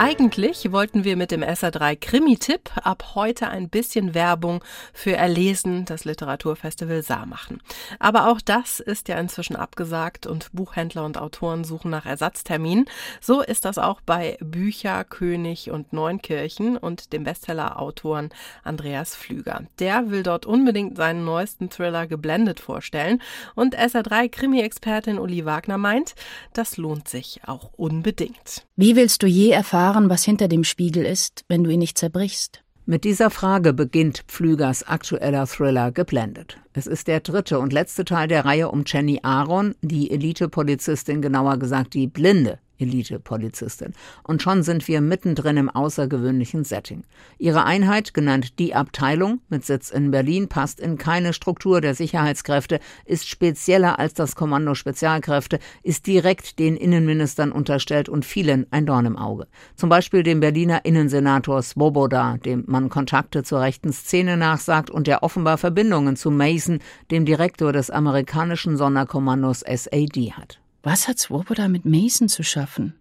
Eigentlich wollten wir mit dem SR3 Krimi-Tipp ab heute ein bisschen Werbung für Erlesen, das Literaturfestival Saar machen. Aber auch das ist ja inzwischen abgesagt und Buchhändler und Autoren suchen nach Ersatzterminen. So ist das auch bei Bücher, König und Neunkirchen und dem Bestseller-Autoren Andreas Flüger. Der will dort unbedingt seinen neuesten Thriller geblendet vorstellen und SR3 Krimi-Expertin Uli Wagner meint, das lohnt sich auch unbedingt. Wie willst du je erfahren, was hinter dem Spiegel ist, wenn du ihn nicht zerbrichst? Mit dieser Frage beginnt Pflügers aktueller Thriller Geblendet. Es ist der dritte und letzte Teil der Reihe um Jenny Aaron, die Elite-Polizistin, genauer gesagt die blinde Elite-Polizistin. Und schon sind wir mittendrin im außergewöhnlichen Setting. Ihre Einheit, genannt die Abteilung, mit Sitz in Berlin, passt in keine Struktur der Sicherheitskräfte, ist spezieller als das Kommando Spezialkräfte, ist direkt den Innenministern unterstellt und vielen ein Dorn im Auge. Zum Beispiel dem Berliner Innensenator Svoboda, dem man Kontakte zur rechten Szene nachsagt und der offenbar Verbindungen zu Mason, dem Direktor des amerikanischen Sonderkommandos SAD hat. Was hat Swoboda mit Mason zu schaffen?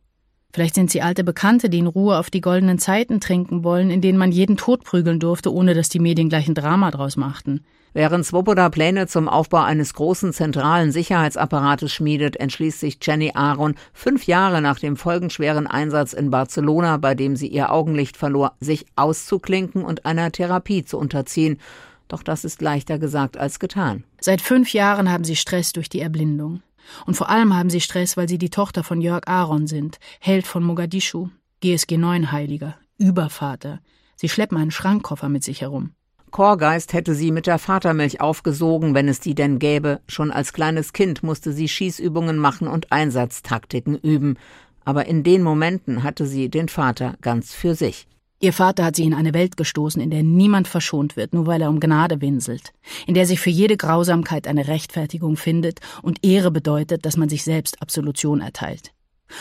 Vielleicht sind sie alte Bekannte, die in Ruhe auf die goldenen Zeiten trinken wollen, in denen man jeden tot prügeln durfte, ohne dass die Medien gleich ein Drama draus machten. Während Swoboda Pläne zum Aufbau eines großen zentralen Sicherheitsapparates schmiedet, entschließt sich Jenny Aaron, fünf Jahre nach dem folgenschweren Einsatz in Barcelona, bei dem sie ihr Augenlicht verlor, sich auszuklinken und einer Therapie zu unterziehen. Doch das ist leichter gesagt als getan. Seit fünf Jahren haben sie Stress durch die Erblindung. Und vor allem haben sie Stress, weil sie die Tochter von Jörg Aaron sind, Held von Mogadischu, GSG 9 Heiliger, Übervater. Sie schleppen einen Schrankkoffer mit sich herum. Chorgeist hätte sie mit der Vatermilch aufgesogen, wenn es die denn gäbe. Schon als kleines Kind musste sie Schießübungen machen und Einsatztaktiken üben. Aber in den Momenten hatte sie den Vater ganz für sich. Ihr Vater hat sie in eine Welt gestoßen, in der niemand verschont wird, nur weil er um Gnade winselt, in der sich für jede Grausamkeit eine Rechtfertigung findet und Ehre bedeutet, dass man sich selbst Absolution erteilt.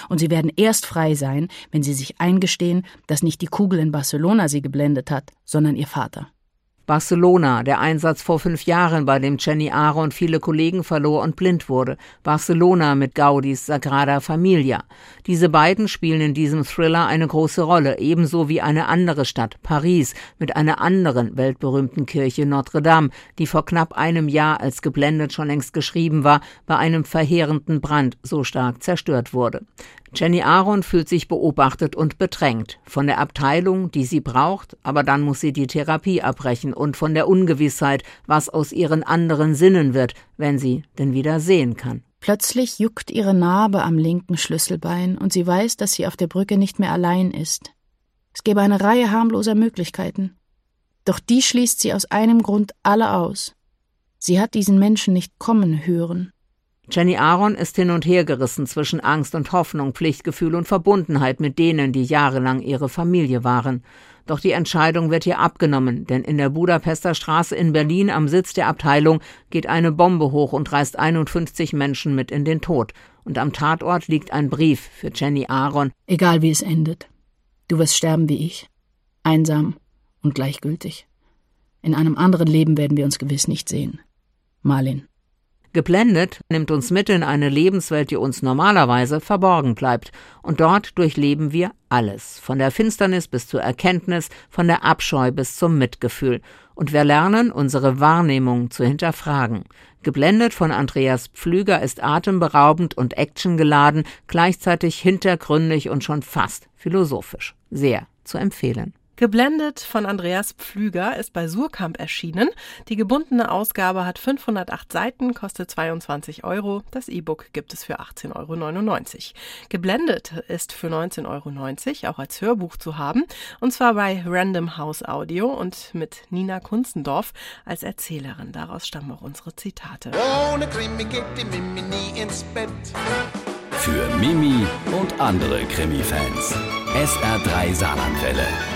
Und sie werden erst frei sein, wenn sie sich eingestehen, dass nicht die Kugel in Barcelona sie geblendet hat, sondern ihr Vater. Barcelona, der Einsatz vor fünf Jahren, bei dem Jenny Aaron viele Kollegen verlor und blind wurde. Barcelona mit Gaudis Sagrada Familia. Diese beiden spielen in diesem Thriller eine große Rolle, ebenso wie eine andere Stadt, Paris, mit einer anderen weltberühmten Kirche Notre Dame, die vor knapp einem Jahr als geblendet schon längst geschrieben war, bei einem verheerenden Brand so stark zerstört wurde. Jenny Aaron fühlt sich beobachtet und bedrängt von der Abteilung, die sie braucht, aber dann muss sie die Therapie abbrechen und von der Ungewissheit, was aus ihren anderen Sinnen wird, wenn sie denn wieder sehen kann. Plötzlich juckt ihre Narbe am linken Schlüsselbein und sie weiß, dass sie auf der Brücke nicht mehr allein ist. Es gäbe eine Reihe harmloser Möglichkeiten. Doch die schließt sie aus einem Grund alle aus. Sie hat diesen Menschen nicht kommen hören. Jenny Aaron ist hin und her gerissen zwischen Angst und Hoffnung, Pflichtgefühl und Verbundenheit mit denen, die jahrelang ihre Familie waren. Doch die Entscheidung wird ihr abgenommen, denn in der Budapester Straße in Berlin am Sitz der Abteilung geht eine Bombe hoch und reißt 51 Menschen mit in den Tod. Und am Tatort liegt ein Brief für Jenny Aaron. Egal wie es endet. Du wirst sterben wie ich. Einsam und gleichgültig. In einem anderen Leben werden wir uns gewiss nicht sehen. Marlin. Geblendet nimmt uns mit in eine Lebenswelt, die uns normalerweise verborgen bleibt. Und dort durchleben wir alles. Von der Finsternis bis zur Erkenntnis, von der Abscheu bis zum Mitgefühl. Und wir lernen, unsere Wahrnehmung zu hinterfragen. Geblendet von Andreas Pflüger ist atemberaubend und actiongeladen, gleichzeitig hintergründig und schon fast philosophisch. Sehr zu empfehlen. Geblendet von Andreas Pflüger ist bei Surkamp erschienen. Die gebundene Ausgabe hat 508 Seiten, kostet 22 Euro. Das E-Book gibt es für 18,99 Euro. Geblendet ist für 19,90 Euro auch als Hörbuch zu haben. Und zwar bei Random House Audio und mit Nina Kunzendorf als Erzählerin. Daraus stammen auch unsere Zitate. Ohne Krimi geht die Mimi nie ins Bett. Für Mimi und andere Krimi-Fans. SR3 Saarlandwelle.